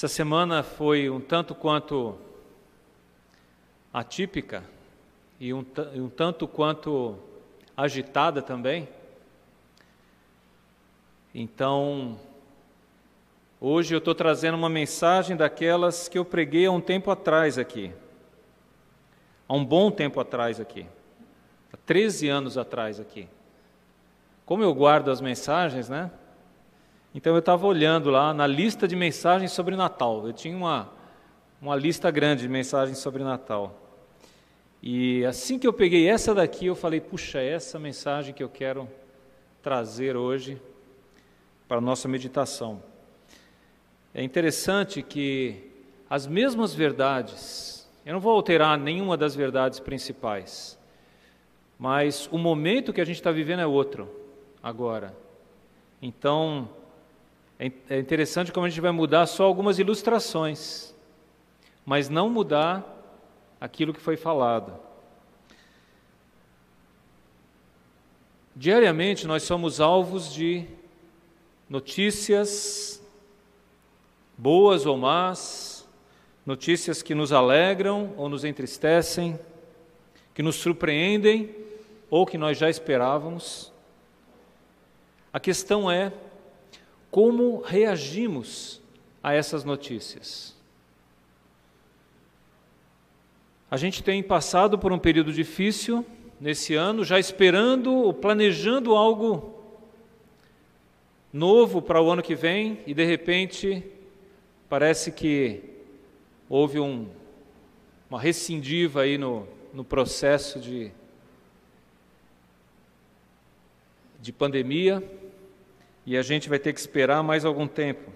Essa semana foi um tanto quanto atípica e um, um tanto quanto agitada também. Então, hoje eu estou trazendo uma mensagem daquelas que eu preguei há um tempo atrás aqui. Há um bom tempo atrás aqui. Há 13 anos atrás aqui. Como eu guardo as mensagens, né? Então eu estava olhando lá na lista de mensagens sobre Natal. Eu tinha uma, uma lista grande de mensagens sobre Natal. E assim que eu peguei essa daqui, eu falei: puxa, essa mensagem que eu quero trazer hoje para a nossa meditação. É interessante que as mesmas verdades, eu não vou alterar nenhuma das verdades principais, mas o momento que a gente está vivendo é outro agora. Então, é, é interessante como a gente vai mudar só algumas ilustrações, mas não mudar aquilo que foi falado. Diariamente nós somos alvos de notícias, boas ou más, notícias que nos alegram ou nos entristecem, que nos surpreendem ou que nós já esperávamos. A questão é como reagimos a essas notícias? A gente tem passado por um período difícil nesse ano, já esperando ou planejando algo novo para o ano que vem e de repente parece que houve um, uma rescindiva aí no, no processo de, de pandemia e a gente vai ter que esperar mais algum tempo.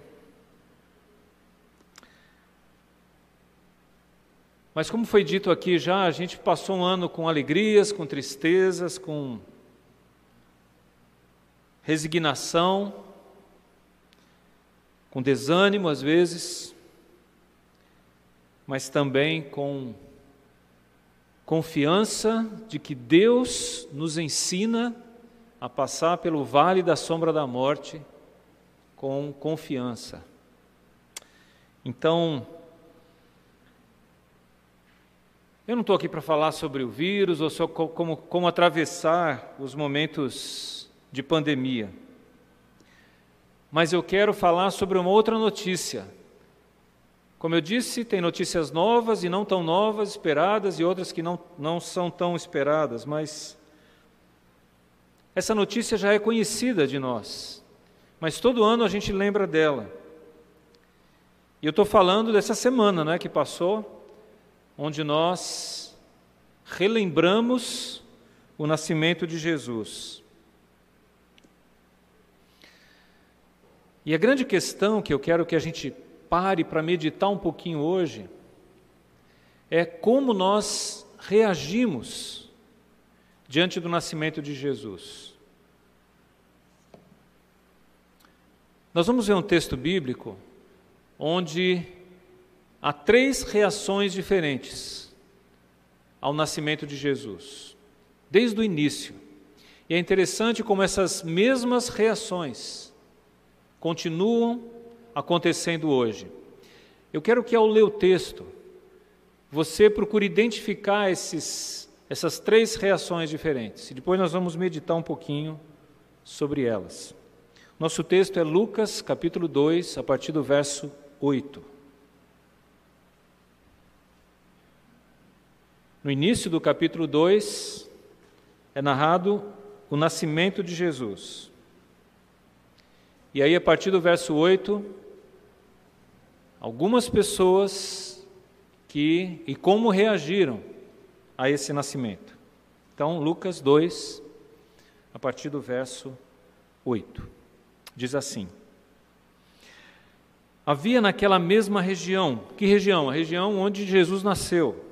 Mas, como foi dito aqui já, a gente passou um ano com alegrias, com tristezas, com resignação, com desânimo às vezes, mas também com confiança de que Deus nos ensina a passar pelo vale da sombra da morte com confiança. Então, eu não estou aqui para falar sobre o vírus ou sobre como, como atravessar os momentos de pandemia, mas eu quero falar sobre uma outra notícia. Como eu disse, tem notícias novas e não tão novas, esperadas, e outras que não, não são tão esperadas, mas essa notícia já é conhecida de nós, mas todo ano a gente lembra dela. E eu estou falando dessa semana né, que passou, onde nós relembramos o nascimento de Jesus. E a grande questão que eu quero que a gente pare para meditar um pouquinho hoje é como nós reagimos diante do nascimento de Jesus. Nós vamos ver um texto bíblico onde há três reações diferentes ao nascimento de Jesus, desde o início. E é interessante como essas mesmas reações continuam acontecendo hoje. Eu quero que ao ler o texto, você procure identificar esses essas três reações diferentes. E depois nós vamos meditar um pouquinho sobre elas. Nosso texto é Lucas, capítulo 2, a partir do verso 8. No início do capítulo 2 é narrado o nascimento de Jesus. E aí, a partir do verso 8, algumas pessoas que e como reagiram a esse nascimento. Então, Lucas 2, a partir do verso 8, diz assim: Havia naquela mesma região, que região? A região onde Jesus nasceu,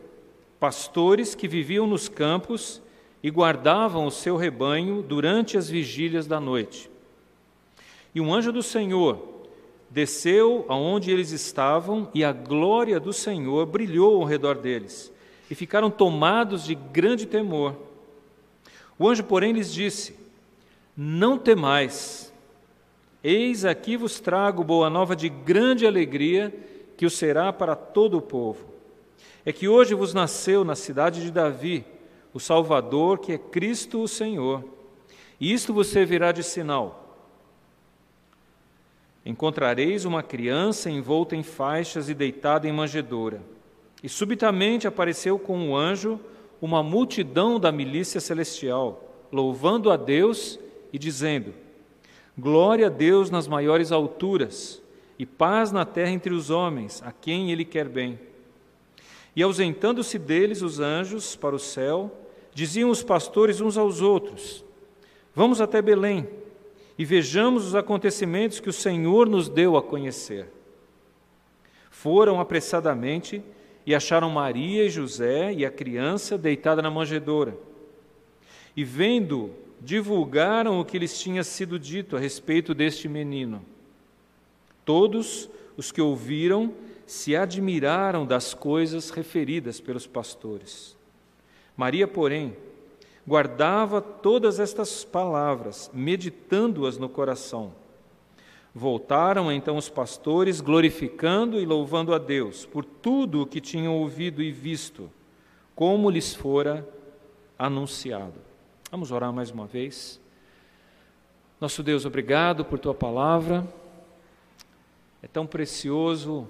pastores que viviam nos campos e guardavam o seu rebanho durante as vigílias da noite. E um anjo do Senhor desceu aonde eles estavam, e a glória do Senhor brilhou ao redor deles e ficaram tomados de grande temor. O anjo, porém, lhes disse: Não temais, eis aqui vos trago boa nova de grande alegria, que o será para todo o povo. É que hoje vos nasceu na cidade de Davi o Salvador, que é Cristo o Senhor. E isto vos servirá de sinal. Encontrareis uma criança envolta em faixas e deitada em manjedoura. E subitamente apareceu com um anjo uma multidão da milícia celestial, louvando a Deus e dizendo: Glória a Deus nas maiores alturas e paz na terra entre os homens, a quem Ele quer bem. E ausentando-se deles os anjos para o céu, diziam os pastores uns aos outros: Vamos até Belém e vejamos os acontecimentos que o Senhor nos deu a conhecer. Foram apressadamente e acharam Maria e José e a criança deitada na manjedoura. E vendo, divulgaram o que lhes tinha sido dito a respeito deste menino. Todos os que ouviram se admiraram das coisas referidas pelos pastores. Maria, porém, guardava todas estas palavras, meditando-as no coração. Voltaram então os pastores, glorificando e louvando a Deus por tudo o que tinham ouvido e visto, como lhes fora anunciado. Vamos orar mais uma vez. Nosso Deus, obrigado por tua palavra. É tão precioso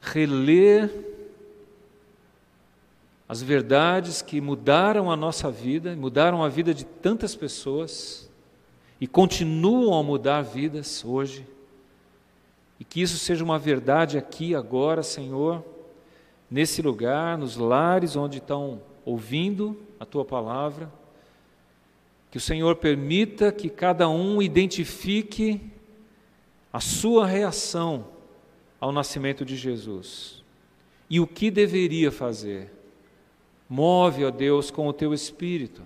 reler as verdades que mudaram a nossa vida, mudaram a vida de tantas pessoas e continuam a mudar vidas hoje. E que isso seja uma verdade aqui, agora, Senhor, nesse lugar, nos lares onde estão ouvindo a tua palavra. Que o Senhor permita que cada um identifique a sua reação ao nascimento de Jesus e o que deveria fazer. Move, ó Deus, com o teu espírito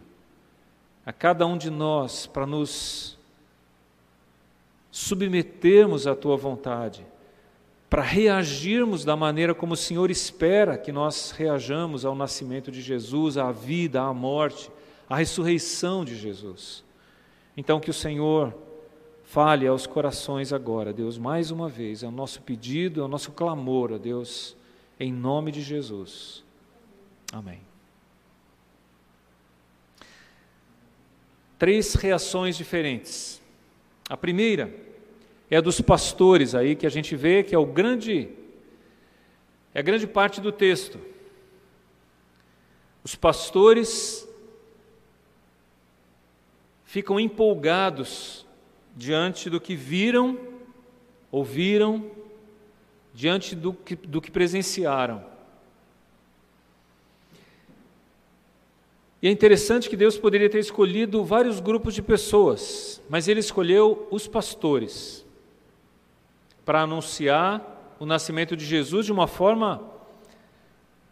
a cada um de nós para nos submetermos à tua vontade, para reagirmos da maneira como o Senhor espera que nós reajamos ao nascimento de Jesus, à vida, à morte, à ressurreição de Jesus. Então, que o Senhor Fale aos corações agora, Deus, mais uma vez, é o nosso pedido, é o nosso clamor, ó Deus, em nome de Jesus. Amém. Três reações diferentes. A primeira é a dos pastores aí que a gente vê que é o grande é a grande parte do texto. Os pastores ficam empolgados diante do que viram, ouviram, diante do que, do que presenciaram. E é interessante que Deus poderia ter escolhido vários grupos de pessoas, mas Ele escolheu os pastores para anunciar o nascimento de Jesus de uma forma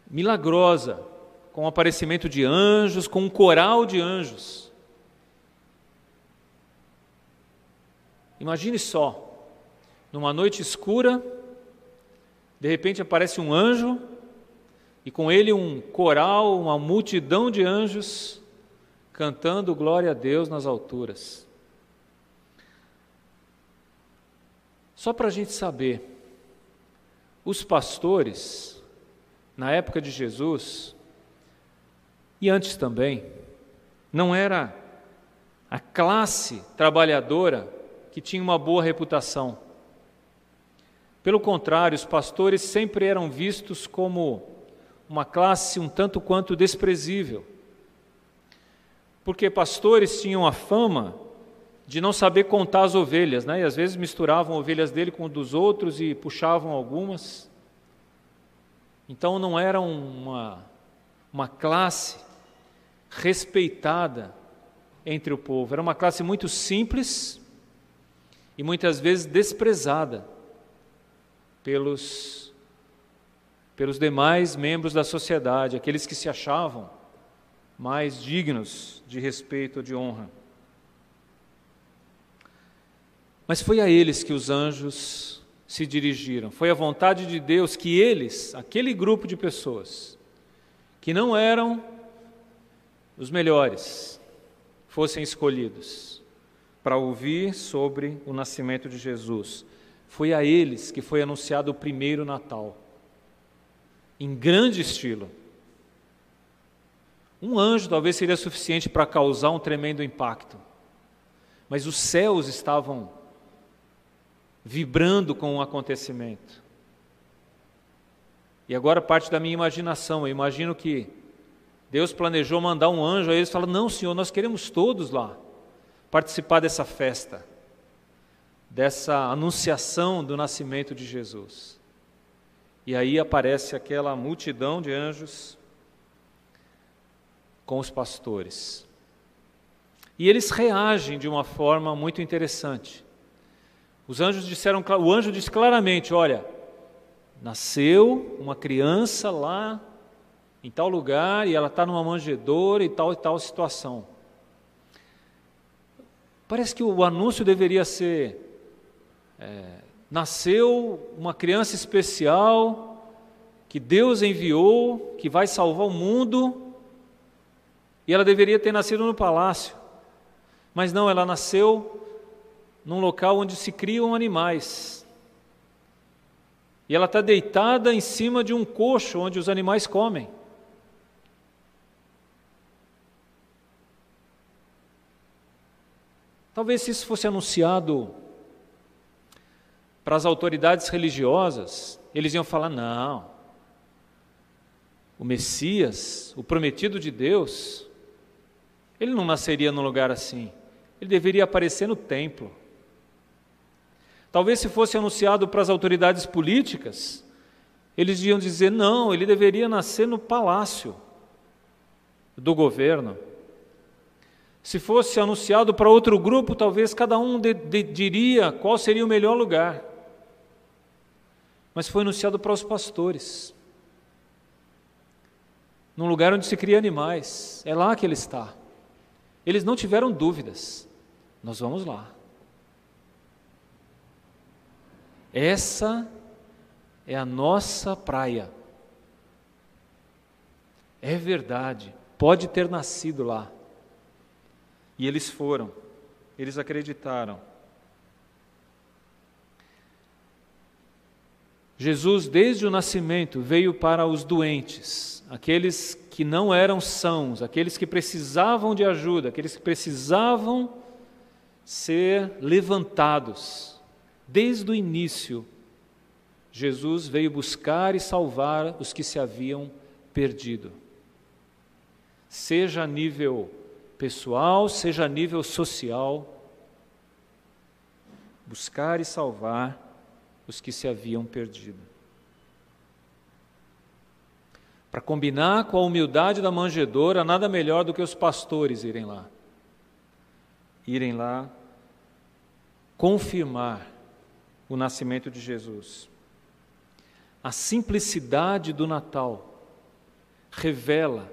milagrosa, com o aparecimento de anjos, com um coral de anjos. Imagine só, numa noite escura, de repente aparece um anjo e com ele um coral, uma multidão de anjos cantando glória a Deus nas alturas. Só para a gente saber, os pastores, na época de Jesus, e antes também, não era a classe trabalhadora que tinha uma boa reputação. Pelo contrário, os pastores sempre eram vistos como uma classe um tanto quanto desprezível. Porque pastores tinham a fama de não saber contar as ovelhas, né? e às vezes misturavam ovelhas dele com dos outros e puxavam algumas. Então não era uma, uma classe respeitada entre o povo, era uma classe muito simples, e muitas vezes desprezada pelos, pelos demais membros da sociedade, aqueles que se achavam mais dignos de respeito ou de honra. Mas foi a eles que os anjos se dirigiram, foi a vontade de Deus que eles, aquele grupo de pessoas, que não eram os melhores, fossem escolhidos para ouvir sobre o nascimento de Jesus. foi a eles que foi anunciado o primeiro Natal, em grande estilo. Um anjo talvez seria suficiente para causar um tremendo impacto, mas os céus estavam vibrando com o acontecimento. E agora parte da minha imaginação, eu imagino que Deus planejou mandar um anjo, aí eles falam: Não, Senhor, nós queremos todos lá participar dessa festa, dessa anunciação do nascimento de Jesus. E aí aparece aquela multidão de anjos com os pastores. E eles reagem de uma forma muito interessante. Os anjos disseram, o anjo disse claramente: Olha, nasceu uma criança lá em tal lugar e ela está numa manjedoura e tal e tal situação. Parece que o anúncio deveria ser: é, nasceu uma criança especial que Deus enviou, que vai salvar o mundo, e ela deveria ter nascido no palácio. Mas não, ela nasceu num local onde se criam animais. E ela está deitada em cima de um coxo onde os animais comem. Talvez se isso fosse anunciado para as autoridades religiosas, eles iam falar: não, o Messias, o prometido de Deus, ele não nasceria num lugar assim, ele deveria aparecer no templo. Talvez se fosse anunciado para as autoridades políticas, eles iam dizer: não, ele deveria nascer no palácio do governo. Se fosse anunciado para outro grupo, talvez cada um de, de, diria qual seria o melhor lugar. Mas foi anunciado para os pastores, num lugar onde se cria animais. É lá que ele está. Eles não tiveram dúvidas. Nós vamos lá. Essa é a nossa praia. É verdade, pode ter nascido lá. E eles foram, eles acreditaram. Jesus, desde o nascimento, veio para os doentes, aqueles que não eram sãos, aqueles que precisavam de ajuda, aqueles que precisavam ser levantados. Desde o início, Jesus veio buscar e salvar os que se haviam perdido. Seja a nível pessoal, seja a nível social, buscar e salvar os que se haviam perdido. Para combinar com a humildade da manjedoura, nada melhor do que os pastores irem lá. Irem lá confirmar o nascimento de Jesus. A simplicidade do Natal revela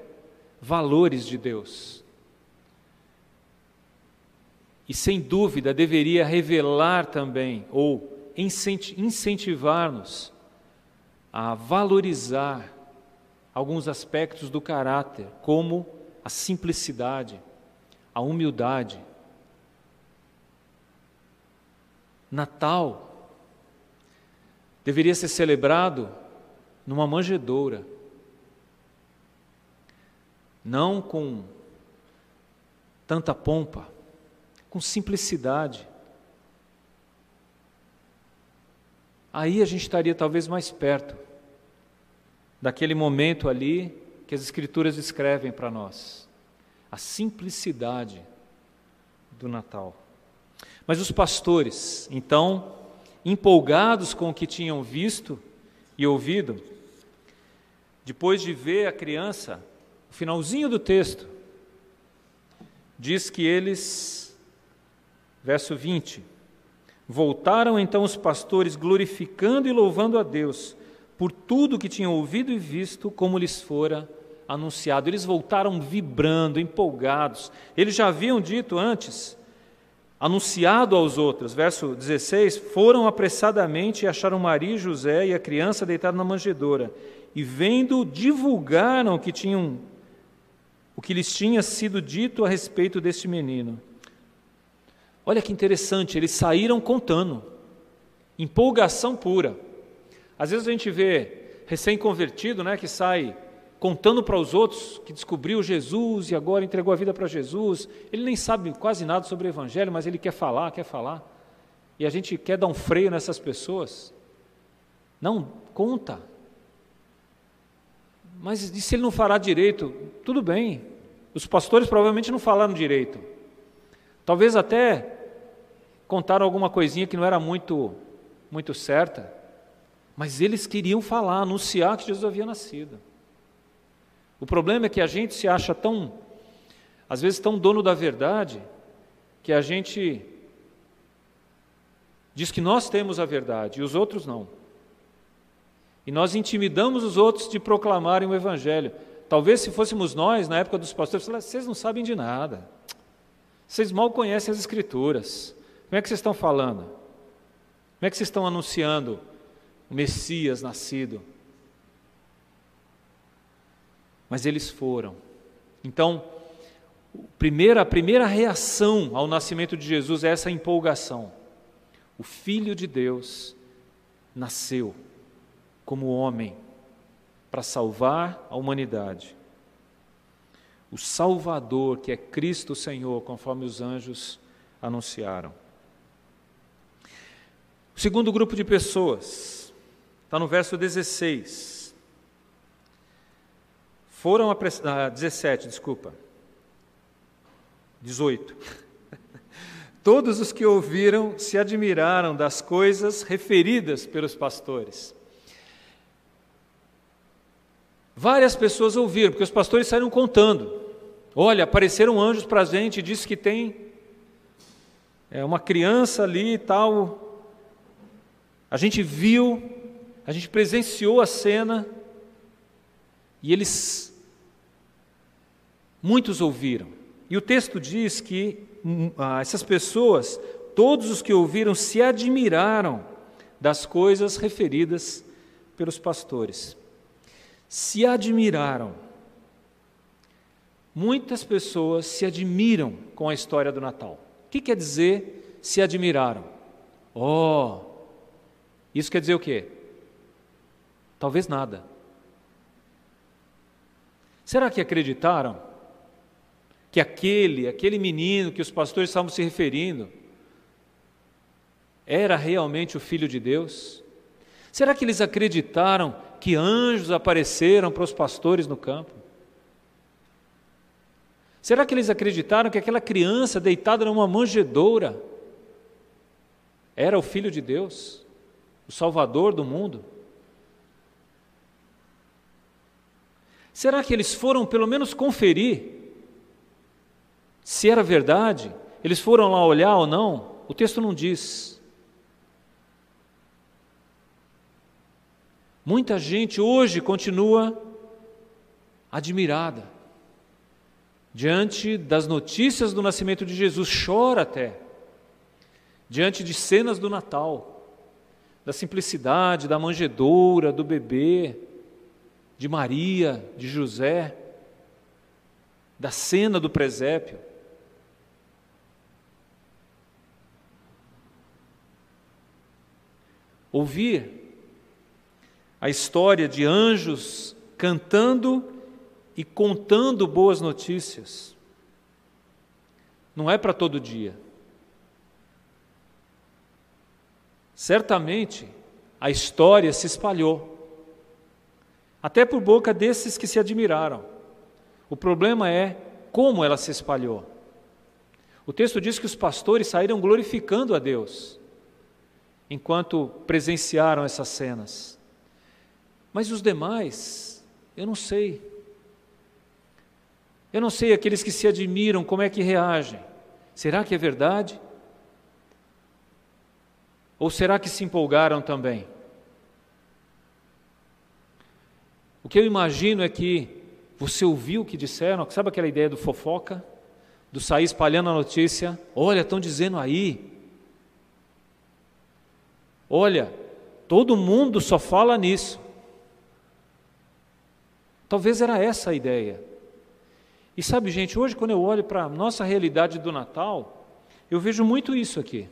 valores de Deus e sem dúvida deveria revelar também, ou incentivar-nos a valorizar alguns aspectos do caráter, como a simplicidade, a humildade. Natal deveria ser celebrado numa manjedoura, não com tanta pompa, com simplicidade. Aí a gente estaria talvez mais perto daquele momento ali que as Escrituras escrevem para nós. A simplicidade do Natal. Mas os pastores, então, empolgados com o que tinham visto e ouvido, depois de ver a criança, o finalzinho do texto, diz que eles Verso 20: Voltaram então os pastores glorificando e louvando a Deus por tudo que tinham ouvido e visto, como lhes fora anunciado. Eles voltaram vibrando, empolgados. Eles já haviam dito antes, anunciado aos outros. Verso 16: Foram apressadamente e acharam Maria José e a criança deitada na manjedoura. E vendo, divulgaram que tinham o que lhes tinha sido dito a respeito deste menino. Olha que interessante, eles saíram contando. empolgação pura. Às vezes a gente vê recém-convertido, né, que sai contando para os outros que descobriu Jesus e agora entregou a vida para Jesus. Ele nem sabe quase nada sobre o Evangelho, mas ele quer falar, quer falar. E a gente quer dar um freio nessas pessoas. Não, conta. Mas e se ele não fará direito? Tudo bem. Os pastores provavelmente não falaram direito. Talvez até contaram alguma coisinha que não era muito, muito certa. Mas eles queriam falar, anunciar que Jesus havia nascido. O problema é que a gente se acha tão, às vezes, tão dono da verdade, que a gente diz que nós temos a verdade e os outros não. E nós intimidamos os outros de proclamarem o Evangelho. Talvez se fôssemos nós, na época dos pastores, vocês não sabem de nada. Vocês mal conhecem as Escrituras. Como é que vocês estão falando? Como é que vocês estão anunciando o Messias nascido? mas eles foram. Então, a primeira reação ao nascimento de Jesus é essa empolgação. O Filho de Deus nasceu como homem para salvar a humanidade. O Salvador, que é Cristo Senhor, conforme os anjos anunciaram. O segundo grupo de pessoas está no verso 16 foram a 17, desculpa. 18. Todos os que ouviram se admiraram das coisas referidas pelos pastores. Várias pessoas ouviram, porque os pastores saíram contando. Olha, apareceram anjos para a gente e disse que tem é, uma criança ali e tal. A gente viu, a gente presenciou a cena e eles Muitos ouviram. E o texto diz que hum, ah, essas pessoas, todos os que ouviram, se admiraram das coisas referidas pelos pastores. Se admiraram. Muitas pessoas se admiram com a história do Natal. O que quer dizer se admiraram? Oh, isso quer dizer o quê? Talvez nada. Será que acreditaram? que aquele, aquele menino que os pastores estavam se referindo, era realmente o Filho de Deus? Será que eles acreditaram que anjos apareceram para os pastores no campo? Será que eles acreditaram que aquela criança deitada numa manjedoura era o Filho de Deus, o Salvador do mundo? Será que eles foram pelo menos conferir se era verdade, eles foram lá olhar ou não, o texto não diz. Muita gente hoje continua admirada diante das notícias do nascimento de Jesus, chora até, diante de cenas do Natal, da simplicidade, da manjedoura, do bebê, de Maria, de José, da cena do presépio. ouvir a história de anjos cantando e contando boas notícias. Não é para todo dia. Certamente a história se espalhou, até por boca desses que se admiraram. O problema é como ela se espalhou. O texto diz que os pastores saíram glorificando a Deus enquanto presenciaram essas cenas. Mas os demais, eu não sei. Eu não sei aqueles que se admiram, como é que reagem. Será que é verdade? Ou será que se empolgaram também? O que eu imagino é que você ouviu o que disseram, sabe aquela ideia do fofoca? Do sair espalhando a notícia? Olha, estão dizendo aí, Olha, todo mundo só fala nisso. Talvez era essa a ideia. E sabe, gente, hoje quando eu olho para a nossa realidade do Natal, eu vejo muito isso aqui.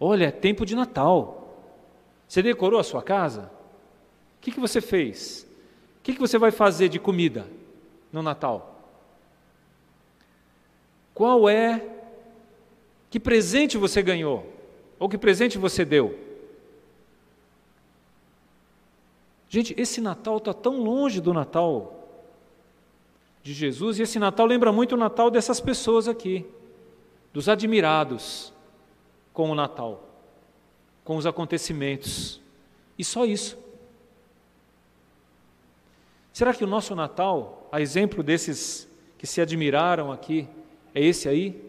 Olha, é tempo de Natal. Você decorou a sua casa? O que, que você fez? O que, que você vai fazer de comida no Natal? Qual é, que presente você ganhou? Ou que presente você deu? Gente, esse Natal está tão longe do Natal de Jesus, e esse Natal lembra muito o Natal dessas pessoas aqui, dos admirados com o Natal, com os acontecimentos, e só isso. Será que o nosso Natal, a exemplo desses que se admiraram aqui, é esse aí?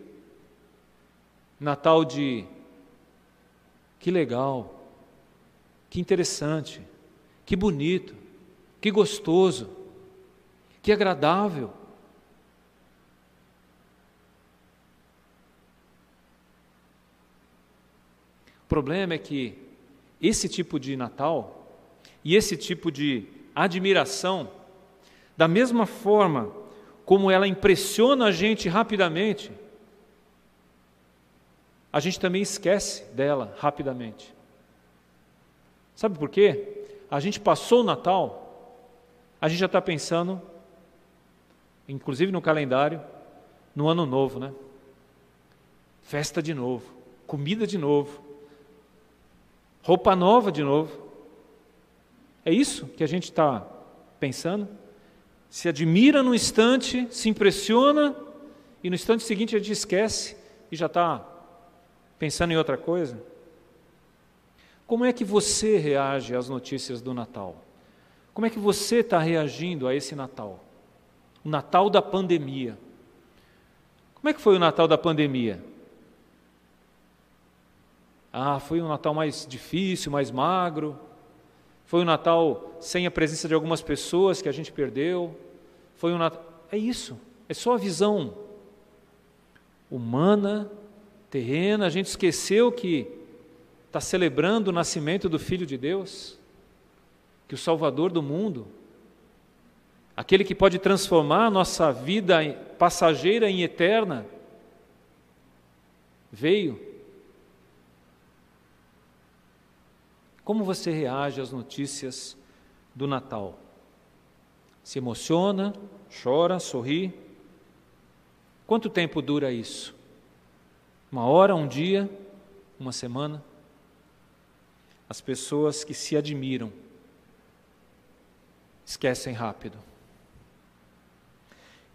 Natal de que legal, que interessante, que bonito, que gostoso, que agradável. O problema é que esse tipo de Natal e esse tipo de admiração, da mesma forma como ela impressiona a gente rapidamente, a gente também esquece dela rapidamente. Sabe por quê? A gente passou o Natal, a gente já está pensando, inclusive no calendário, no ano novo, né? Festa de novo, comida de novo, roupa nova de novo. É isso que a gente está pensando? Se admira no instante, se impressiona, e no instante seguinte a gente esquece e já está pensando em outra coisa? Como é que você reage às notícias do Natal? Como é que você está reagindo a esse Natal? O Natal da pandemia. Como é que foi o Natal da pandemia? Ah, foi um Natal mais difícil, mais magro. Foi um Natal sem a presença de algumas pessoas que a gente perdeu. Foi um Natal. É isso. É só a visão humana, terrena. A gente esqueceu que está celebrando o nascimento do Filho de Deus, que o Salvador do mundo, aquele que pode transformar a nossa vida passageira em eterna, veio Como você reage às notícias do Natal? Se emociona, chora, sorri? Quanto tempo dura isso? Uma hora, um dia, uma semana? As pessoas que se admiram esquecem rápido.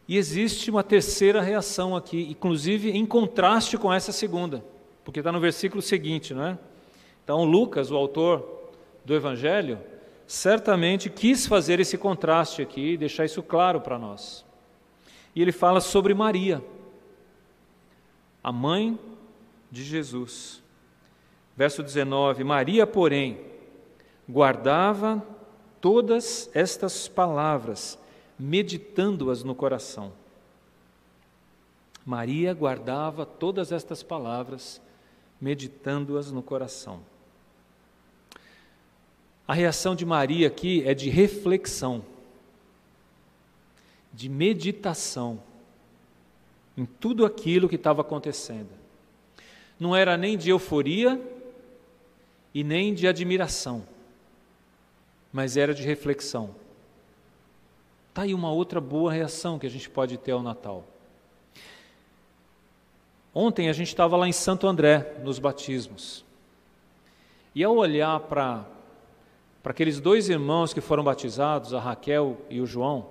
E existe uma terceira reação aqui, inclusive em contraste com essa segunda, porque está no versículo seguinte, não é? Então, Lucas, o autor do Evangelho, certamente quis fazer esse contraste aqui, deixar isso claro para nós. E ele fala sobre Maria, a mãe de Jesus. Verso 19: Maria, porém, guardava todas estas palavras, meditando-as no coração. Maria guardava todas estas palavras, meditando-as no coração. A reação de Maria aqui é de reflexão, de meditação em tudo aquilo que estava acontecendo. Não era nem de euforia e nem de admiração, mas era de reflexão. Está aí uma outra boa reação que a gente pode ter ao Natal. Ontem a gente estava lá em Santo André, nos batismos. E ao olhar para aqueles dois irmãos que foram batizados, a Raquel e o João,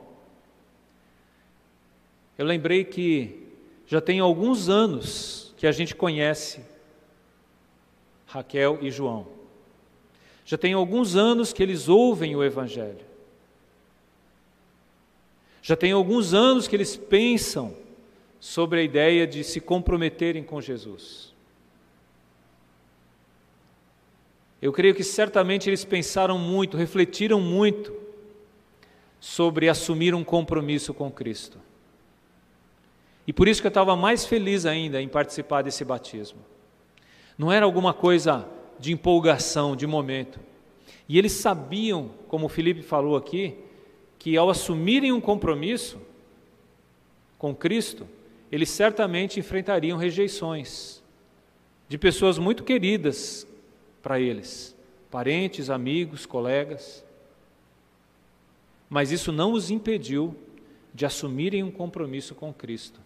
eu lembrei que já tem alguns anos que a gente conhece Raquel e João. Já tem alguns anos que eles ouvem o Evangelho. Já tem alguns anos que eles pensam sobre a ideia de se comprometerem com Jesus. Eu creio que certamente eles pensaram muito, refletiram muito sobre assumir um compromisso com Cristo. E por isso que eu estava mais feliz ainda em participar desse batismo. Não era alguma coisa de empolgação, de momento. E eles sabiam, como o Felipe falou aqui, que ao assumirem um compromisso com Cristo, eles certamente enfrentariam rejeições. de pessoas muito queridas para eles, parentes, amigos, colegas. Mas isso não os impediu de assumirem um compromisso com Cristo.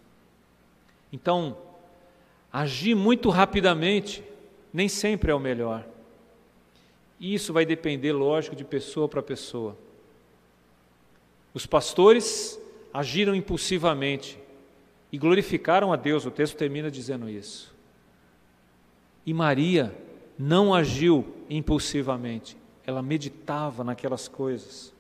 Então, agir muito rapidamente nem sempre é o melhor. E isso vai depender, lógico, de pessoa para pessoa. Os pastores agiram impulsivamente e glorificaram a Deus, o texto termina dizendo isso. E Maria não agiu impulsivamente, ela meditava naquelas coisas.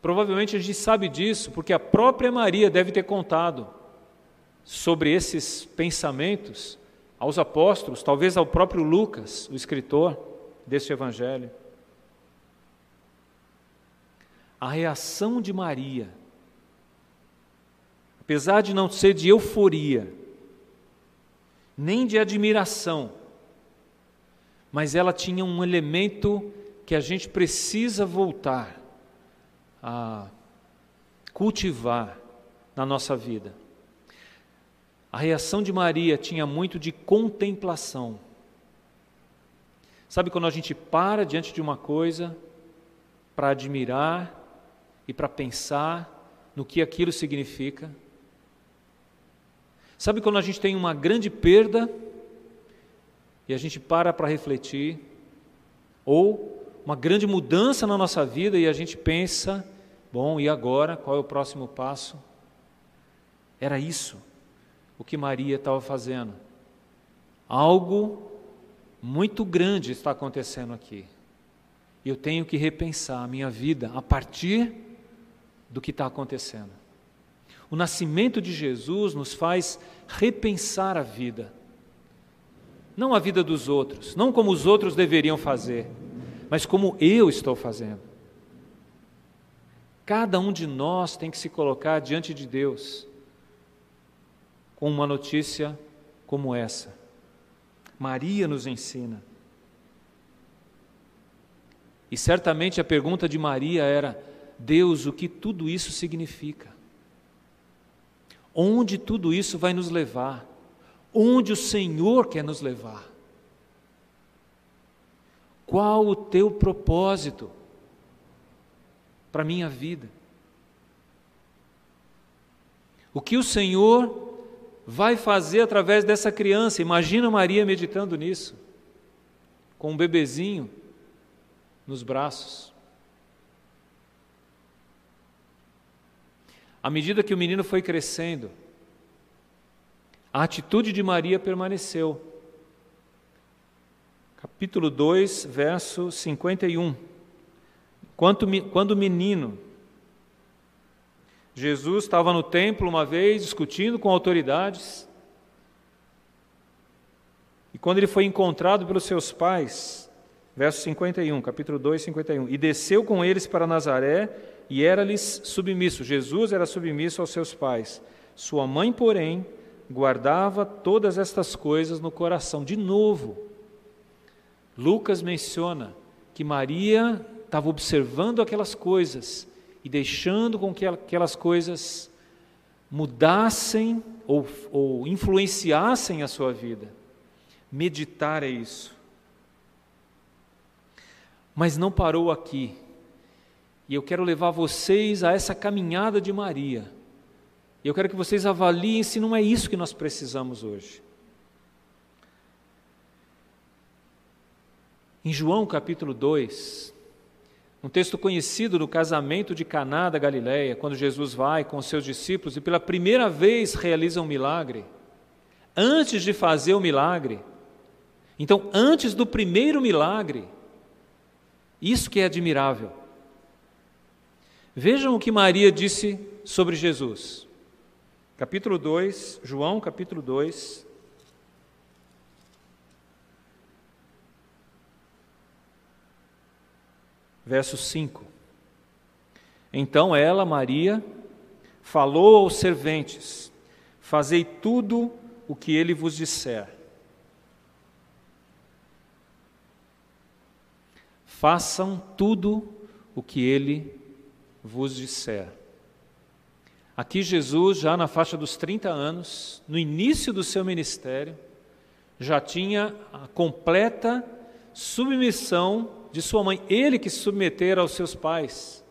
Provavelmente a gente sabe disso porque a própria Maria deve ter contado sobre esses pensamentos aos apóstolos, talvez ao próprio Lucas, o escritor deste evangelho. A reação de Maria, apesar de não ser de euforia, nem de admiração, mas ela tinha um elemento que a gente precisa voltar a cultivar na nossa vida. A reação de Maria tinha muito de contemplação. Sabe quando a gente para diante de uma coisa para admirar e para pensar no que aquilo significa? Sabe quando a gente tem uma grande perda e a gente para para refletir? Ou uma grande mudança na nossa vida e a gente pensa: bom, e agora? Qual é o próximo passo? Era isso o que Maria estava fazendo. Algo muito grande está acontecendo aqui. Eu tenho que repensar a minha vida a partir do que está acontecendo. O nascimento de Jesus nos faz repensar a vida. Não a vida dos outros, não como os outros deveriam fazer, mas como eu estou fazendo. Cada um de nós tem que se colocar diante de Deus com uma notícia como essa. Maria nos ensina. E certamente a pergunta de Maria era: Deus, o que tudo isso significa? Onde tudo isso vai nos levar? Onde o Senhor quer nos levar? Qual o teu propósito para a minha vida? O que o Senhor vai fazer através dessa criança. Imagina Maria meditando nisso, com um bebezinho nos braços. À medida que o menino foi crescendo, a atitude de Maria permaneceu. Capítulo 2, verso 51. Quando, quando o menino Jesus estava no templo uma vez discutindo com autoridades. E quando ele foi encontrado pelos seus pais, verso 51, capítulo 2, 51, e desceu com eles para Nazaré e era-lhes submisso. Jesus era submisso aos seus pais. Sua mãe, porém, guardava todas estas coisas no coração. De novo, Lucas menciona que Maria estava observando aquelas coisas e deixando com que aquelas coisas mudassem ou, ou influenciassem a sua vida. Meditar é isso. Mas não parou aqui. E eu quero levar vocês a essa caminhada de Maria. E eu quero que vocês avaliem se não é isso que nós precisamos hoje. Em João capítulo 2, um texto conhecido do casamento de Caná da Galileia, quando Jesus vai com seus discípulos e pela primeira vez realiza um milagre. Antes de fazer o milagre, então antes do primeiro milagre, isso que é admirável. Vejam o que Maria disse sobre Jesus. Capítulo 2, João, capítulo 2, verso 5. Então ela, Maria, falou aos serventes: Fazei tudo o que ele vos disser. Façam tudo o que ele vos disser. Aqui Jesus, já na faixa dos 30 anos, no início do seu ministério, já tinha a completa submissão de sua mãe, ele que se submetera aos seus pais.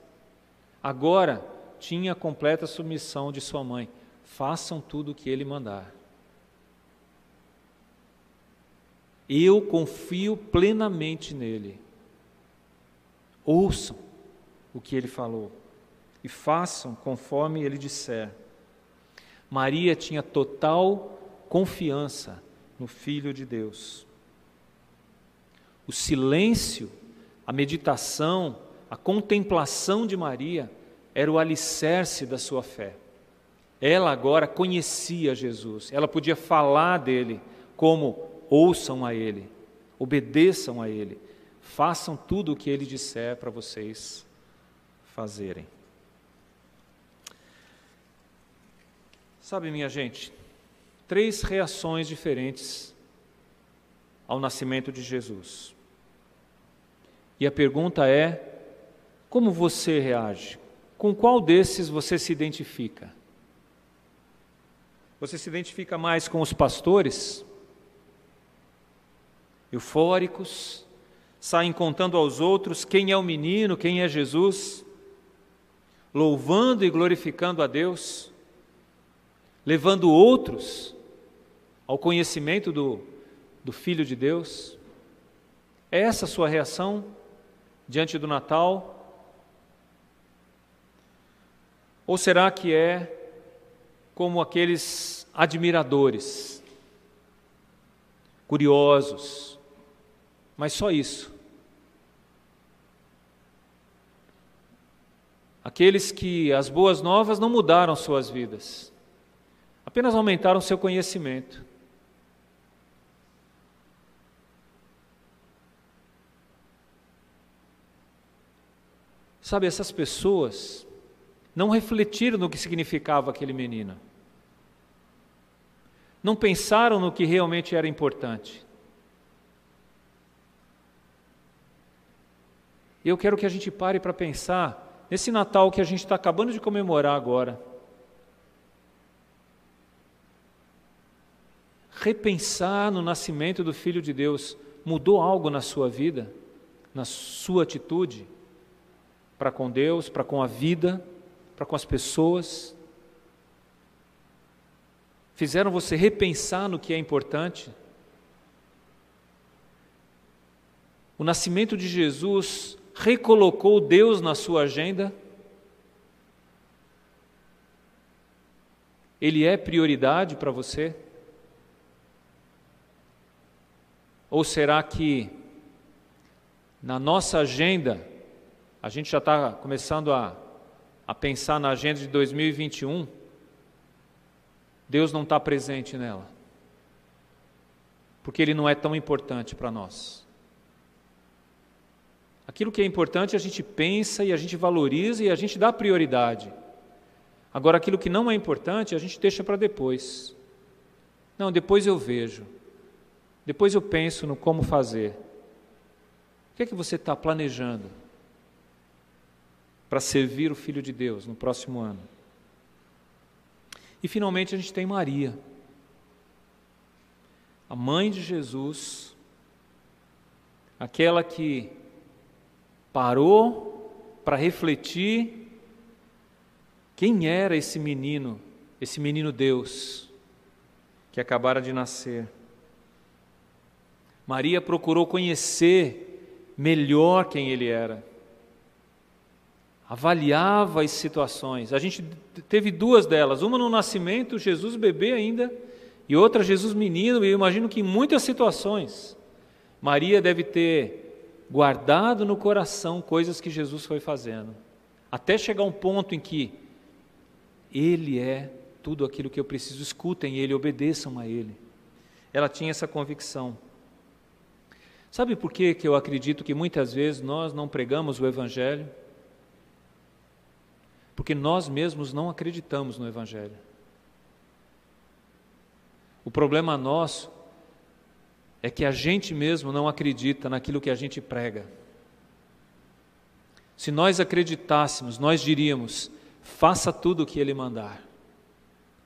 Agora tinha completa submissão de sua mãe. Façam tudo o que ele mandar. Eu confio plenamente nele. Ouçam o que ele falou e façam conforme ele disser. Maria tinha total confiança no Filho de Deus. O silêncio, a meditação, a contemplação de Maria era o alicerce da sua fé. Ela agora conhecia Jesus, ela podia falar dele como ouçam a ele, obedeçam a ele, façam tudo o que ele disser para vocês fazerem. Sabe, minha gente, três reações diferentes ao nascimento de Jesus. E a pergunta é: como você reage? Com qual desses você se identifica? Você se identifica mais com os pastores? Eufóricos, saem contando aos outros quem é o menino, quem é Jesus, louvando e glorificando a Deus? levando outros ao conhecimento do, do Filho de Deus? É essa a sua reação diante do Natal? Ou será que é como aqueles admiradores, curiosos, mas só isso? Aqueles que as boas novas não mudaram suas vidas apenas aumentaram seu conhecimento. Sabe, essas pessoas não refletiram no que significava aquele menino. Não pensaram no que realmente era importante. Eu quero que a gente pare para pensar nesse Natal que a gente está acabando de comemorar agora. repensar no nascimento do Filho de Deus mudou algo na sua vida, na sua atitude para com Deus, para com a vida, para com as pessoas? Fizeram você repensar no que é importante? O nascimento de Jesus recolocou Deus na sua agenda? Ele é prioridade para você? Ou será que na nossa agenda, a gente já está começando a, a pensar na agenda de 2021, Deus não está presente nela? Porque Ele não é tão importante para nós. Aquilo que é importante a gente pensa e a gente valoriza e a gente dá prioridade. Agora, aquilo que não é importante a gente deixa para depois. Não, depois eu vejo. Depois eu penso no como fazer. O que é que você está planejando para servir o Filho de Deus no próximo ano? E finalmente a gente tem Maria, a mãe de Jesus, aquela que parou para refletir quem era esse menino, esse menino Deus, que acabara de nascer. Maria procurou conhecer melhor quem ele era. Avaliava as situações. A gente teve duas delas, uma no nascimento, Jesus bebê ainda, e outra Jesus menino, e eu imagino que em muitas situações Maria deve ter guardado no coração coisas que Jesus foi fazendo, até chegar um ponto em que ele é tudo aquilo que eu preciso, escutem ele, obedeçam a ele. Ela tinha essa convicção. Sabe por que, que eu acredito que muitas vezes nós não pregamos o Evangelho? Porque nós mesmos não acreditamos no Evangelho. O problema nosso é que a gente mesmo não acredita naquilo que a gente prega. Se nós acreditássemos, nós diríamos: Faça tudo o que Ele mandar,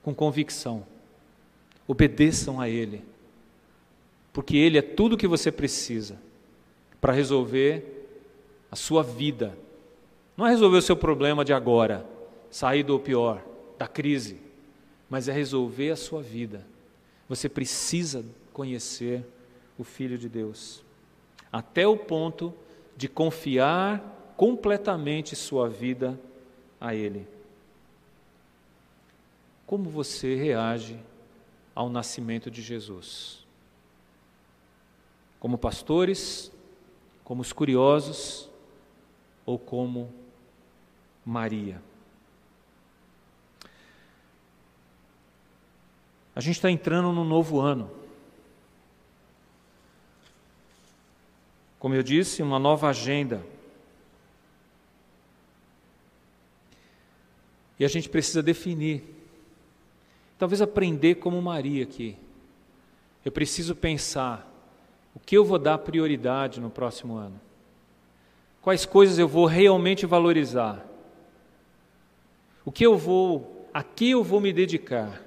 com convicção. Obedeçam a Ele, porque Ele é tudo o que você precisa para resolver a sua vida. Não é resolver o seu problema de agora, sair do pior, da crise, mas é resolver a sua vida. Você precisa conhecer o Filho de Deus, até o ponto de confiar completamente sua vida a Ele. Como você reage ao nascimento de Jesus? Como pastores, como os curiosos ou como Maria? A gente está entrando num novo ano. Como eu disse, uma nova agenda. E a gente precisa definir. Talvez aprender como Maria aqui. Eu preciso pensar o que eu vou dar prioridade no próximo ano. Quais coisas eu vou realmente valorizar? O que eu vou, a que eu vou me dedicar?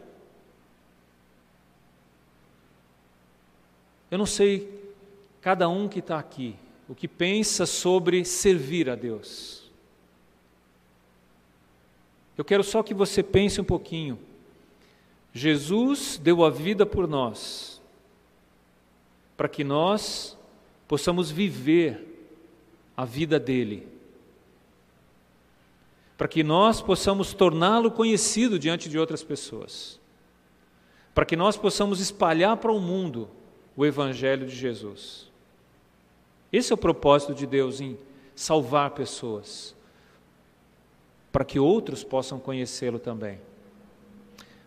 Eu não sei cada um que está aqui o que pensa sobre servir a Deus. Eu quero só que você pense um pouquinho. Jesus deu a vida por nós, para que nós possamos viver a vida dele, para que nós possamos torná-lo conhecido diante de outras pessoas, para que nós possamos espalhar para o mundo o Evangelho de Jesus. Esse é o propósito de Deus em salvar pessoas, para que outros possam conhecê-lo também.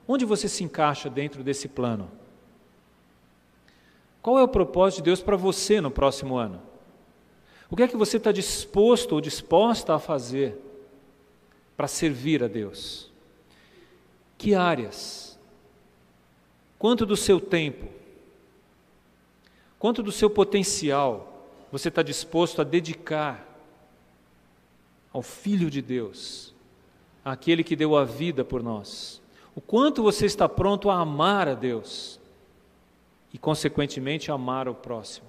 Onde você se encaixa dentro desse plano? Qual é o propósito de Deus para você no próximo ano? O que é que você está disposto ou disposta a fazer para servir a Deus? Que áreas? Quanto do seu tempo? Quanto do seu potencial você está disposto a dedicar ao Filho de Deus, aquele que deu a vida por nós? O quanto você está pronto a amar a Deus e, consequentemente, amar o próximo?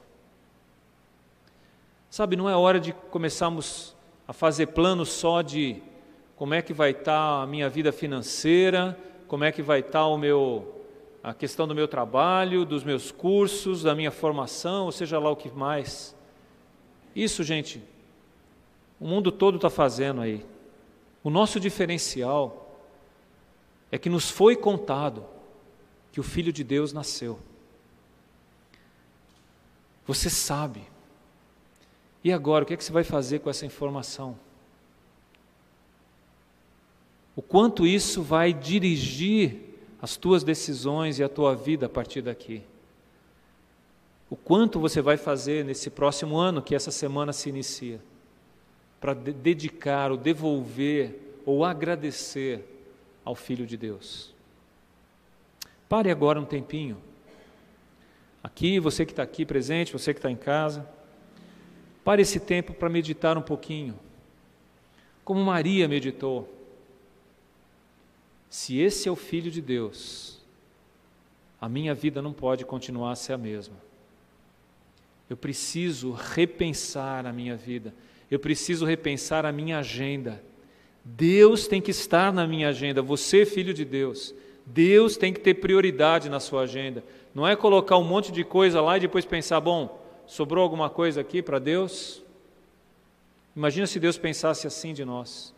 Sabe, não é hora de começarmos a fazer planos só de como é que vai estar tá a minha vida financeira, como é que vai estar tá o meu a questão do meu trabalho, dos meus cursos, da minha formação, ou seja lá o que mais. Isso, gente, o mundo todo está fazendo aí. O nosso diferencial é que nos foi contado que o Filho de Deus nasceu. Você sabe. E agora, o que, é que você vai fazer com essa informação? O quanto isso vai dirigir as tuas decisões e a tua vida a partir daqui? O quanto você vai fazer nesse próximo ano que essa semana se inicia para de dedicar ou devolver ou agradecer ao Filho de Deus? Pare agora um tempinho. Aqui, você que está aqui presente, você que está em casa, pare esse tempo para meditar um pouquinho. Como Maria meditou. Se esse é o Filho de Deus, a minha vida não pode continuar a ser a mesma. Eu preciso repensar a minha vida. Eu preciso repensar a minha agenda. Deus tem que estar na minha agenda. Você, filho de Deus, Deus tem que ter prioridade na sua agenda. Não é colocar um monte de coisa lá e depois pensar, bom, sobrou alguma coisa aqui para Deus? Imagina se Deus pensasse assim de nós.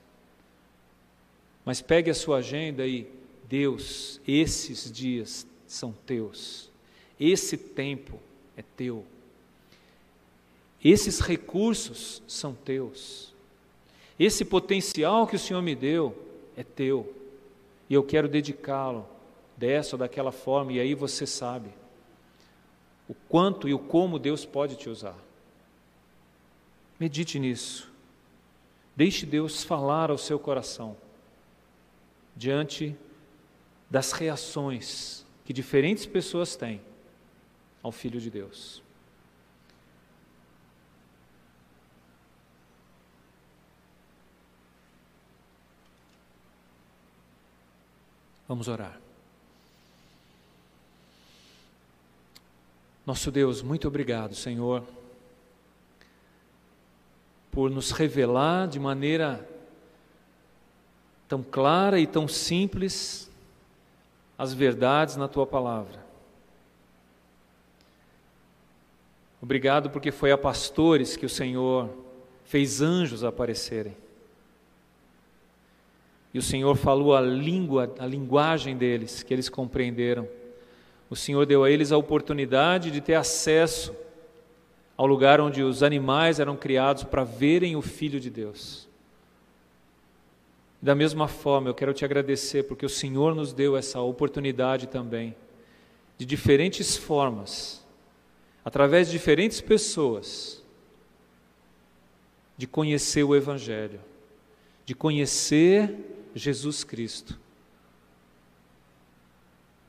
Mas pegue a sua agenda e, Deus, esses dias são teus. Esse tempo é teu. Esses recursos são teus. Esse potencial que o Senhor me deu é teu. E eu quero dedicá-lo dessa ou daquela forma, e aí você sabe o quanto e o como Deus pode te usar. Medite nisso. Deixe Deus falar ao seu coração diante das reações que diferentes pessoas têm ao Filho de Deus. Vamos orar. Nosso Deus, muito obrigado, Senhor, por nos revelar de maneira tão clara e tão simples as verdades na tua palavra. Obrigado porque foi a pastores que o Senhor fez anjos aparecerem. E o Senhor falou a língua, a linguagem deles, que eles compreenderam. O Senhor deu a eles a oportunidade de ter acesso ao lugar onde os animais eram criados para verem o Filho de Deus. Da mesma forma, eu quero te agradecer porque o Senhor nos deu essa oportunidade também, de diferentes formas, através de diferentes pessoas, de conhecer o Evangelho, de conhecer Jesus Cristo.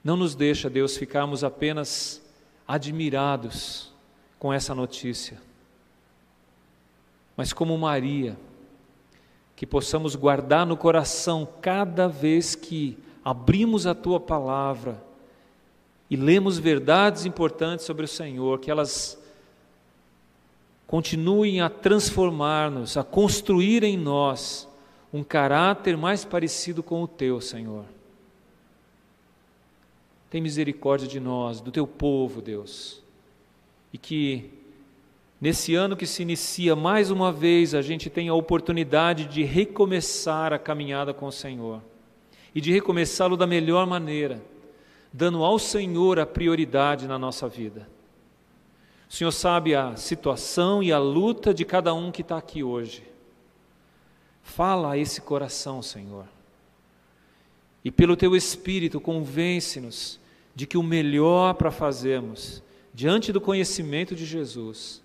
Não nos deixa, Deus, ficarmos apenas admirados com essa notícia, mas como Maria, que possamos guardar no coração cada vez que abrimos a tua palavra e lemos verdades importantes sobre o Senhor, que elas continuem a transformar-nos, a construir em nós um caráter mais parecido com o teu, Senhor. Tem misericórdia de nós, do teu povo, Deus. E que nesse ano que se inicia, mais uma vez, a gente tenha a oportunidade de recomeçar a caminhada com o Senhor. E de recomeçá-lo da melhor maneira, dando ao Senhor a prioridade na nossa vida. O Senhor sabe a situação e a luta de cada um que está aqui hoje. Fala a esse coração, Senhor. E pelo teu Espírito, convence-nos de que o melhor para fazermos, diante do conhecimento de Jesus,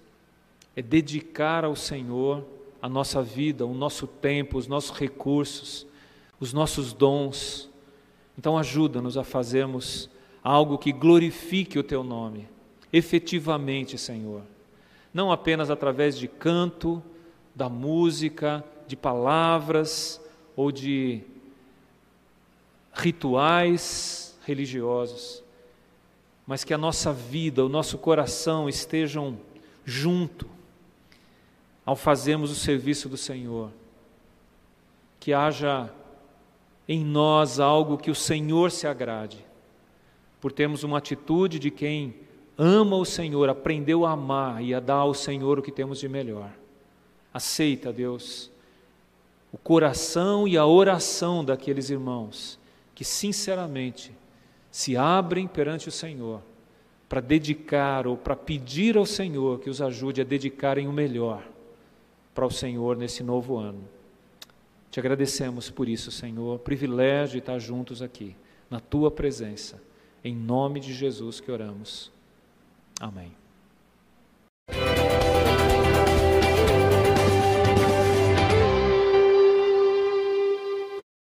é dedicar ao Senhor a nossa vida, o nosso tempo, os nossos recursos, os nossos dons. Então, ajuda-nos a fazermos algo que glorifique o teu nome, efetivamente, Senhor. Não apenas através de canto, da música, de palavras ou de rituais religiosos, mas que a nossa vida, o nosso coração estejam junto ao fazermos o serviço do Senhor. Que haja em nós algo que o Senhor se agrade, por termos uma atitude de quem ama o Senhor, aprendeu a amar e a dar ao Senhor o que temos de melhor. Aceita, Deus, o coração e a oração daqueles irmãos que sinceramente se abrem perante o Senhor para dedicar ou para pedir ao Senhor que os ajude a dedicarem o melhor para o Senhor nesse novo ano. Te agradecemos por isso, Senhor, privilégio estar juntos aqui, na tua presença. Em nome de Jesus que oramos. Amém.